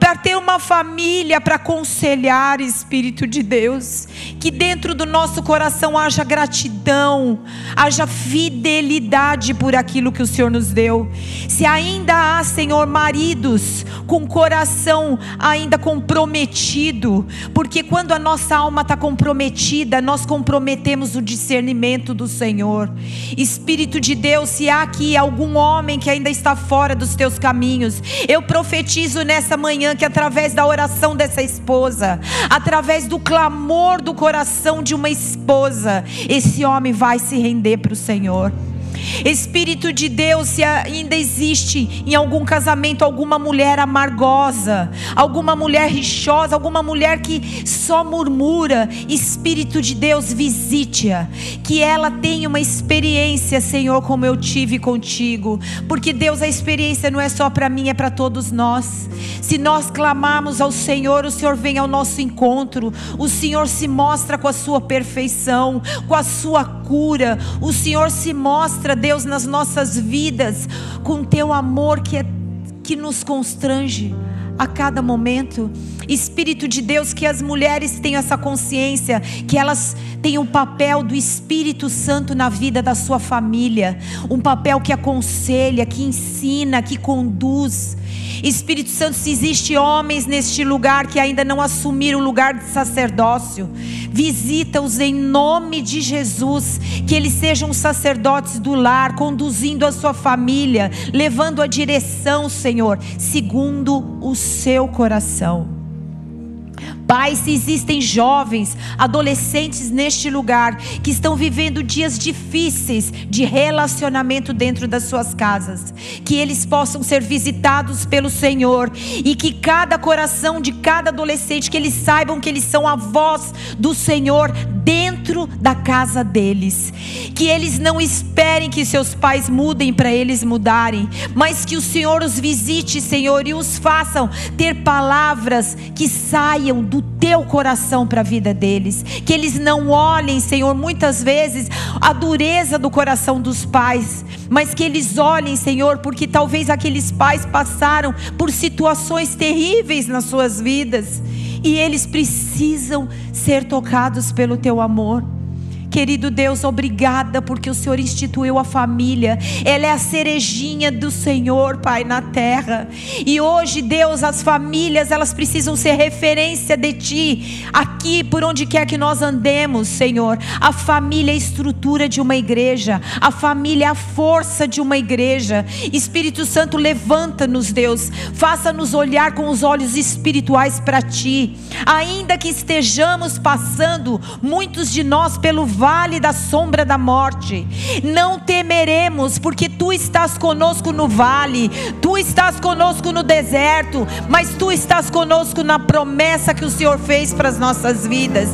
para ter uma família para aconselhar, Espírito de Deus. Que dentro do nosso coração haja gratidão, haja fidelidade por aquilo que o Senhor nos deu. Se ainda há, Senhor, maridos com coração ainda comprometido, porque quando a nossa alma está comprometida, nós comprometemos o discernimento do Senhor. Espírito de Deus, se há aqui algum homem que ainda está fora dos teus caminhos, eu profetizo nessa manhã que através da oração dessa esposa, através do clamor do coração de uma esposa, esse homem vai se render para o Senhor. Espírito de Deus, se ainda existe em algum casamento alguma mulher amargosa, alguma mulher rixosa, alguma mulher que só murmura, Espírito de Deus, visite-a, que ela tenha uma experiência, Senhor, como eu tive contigo, porque Deus, a experiência não é só para mim, é para todos nós. Se nós clamarmos ao Senhor, o Senhor vem ao nosso encontro, o Senhor se mostra com a sua perfeição, com a sua cura, o Senhor se mostra, Deus, nas nossas vidas, com teu amor que, é, que nos constrange a cada momento. Espírito de Deus, que as mulheres tenham essa consciência, que elas tenham o papel do Espírito Santo na vida da sua família, um papel que aconselha, que ensina, que conduz. Espírito Santo, se existe homens neste lugar que ainda não assumiram o lugar de sacerdócio, visita-os em nome de Jesus, que eles sejam sacerdotes do lar, conduzindo a sua família, levando a direção, Senhor, segundo o seu coração. Pai, se existem jovens, adolescentes neste lugar que estão vivendo dias difíceis de relacionamento dentro das suas casas, que eles possam ser visitados pelo Senhor e que cada coração de cada adolescente que eles saibam que eles são a voz do Senhor dentro da casa deles. Que eles não esperem que seus pais mudem para eles mudarem, mas que o Senhor os visite, Senhor, e os façam ter palavras que saiam do teu coração para a vida deles. Que eles não olhem, Senhor, muitas vezes a dureza do coração dos pais, mas que eles olhem, Senhor, porque talvez aqueles pais passaram por situações terríveis nas suas vidas e eles precisam ser tocados pelo teu amor. Querido Deus, obrigada porque o Senhor instituiu a família. Ela é a cerejinha do Senhor, Pai, na terra. E hoje, Deus, as famílias, elas precisam ser referência de ti Aqui, por onde quer que nós andemos, Senhor, a família é a estrutura de uma igreja, a família é a força de uma igreja. Espírito Santo, levanta-nos, Deus, faça-nos olhar com os olhos espirituais para Ti, ainda que estejamos passando, muitos de nós, pelo vale da sombra da morte, não temeremos, porque Tu estás conosco no vale, Tu estás conosco no deserto, mas Tu estás conosco na promessa que o Senhor fez para as nossas vidas.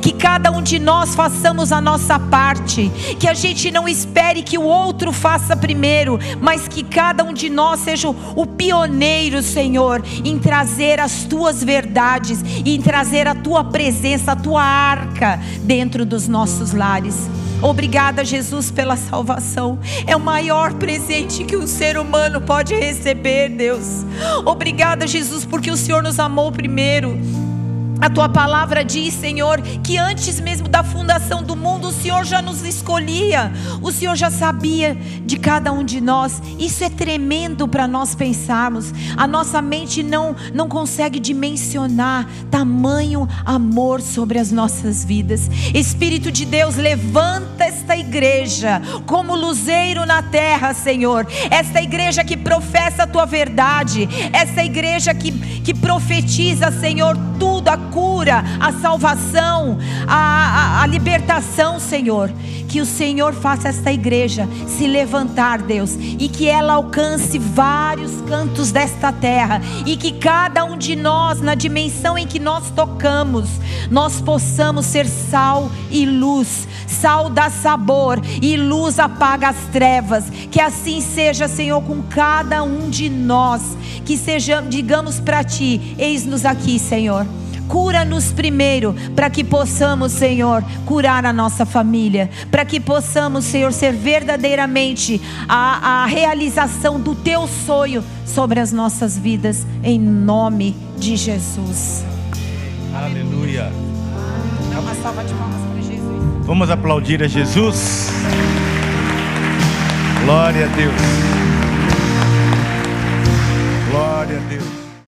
Que cada um de nós façamos a nossa parte, que a gente não espere que o outro faça primeiro, mas que cada um de nós seja o pioneiro, Senhor, em trazer as tuas verdades, em trazer a tua presença, a tua arca dentro dos nossos lares. Obrigada, Jesus, pela salvação. É o maior presente que um ser humano pode receber, Deus. Obrigada, Jesus, porque o Senhor nos amou primeiro. A tua palavra diz, Senhor, que antes mesmo da fundação do mundo, o Senhor já nos escolhia, o Senhor já sabia de cada um de nós. Isso é tremendo para nós pensarmos. A nossa mente não, não consegue dimensionar tamanho amor sobre as nossas vidas. Espírito de Deus, levanta esta igreja como luzeiro na terra, Senhor. Esta igreja que professa a tua verdade, esta igreja que, que profetiza, Senhor, tudo a cura, a salvação, a, a, a libertação, Senhor. Que o Senhor faça esta igreja se levantar, Deus, e que ela alcance vários cantos desta terra, e que cada um de nós, na dimensão em que nós tocamos, nós possamos ser sal e luz. Sal dá sabor e luz apaga as trevas. Que assim seja, Senhor, com cada um de nós. Que sejamos, digamos para ti: eis-nos aqui, Senhor. Cura-nos primeiro, para que possamos, Senhor, curar a nossa família, para que possamos, Senhor, ser verdadeiramente a, a realização do teu sonho sobre as nossas vidas, em nome de Jesus. Aleluia. Dá uma salva de palmas para Jesus. Vamos aplaudir a Jesus. Glória a Deus. Glória a Deus.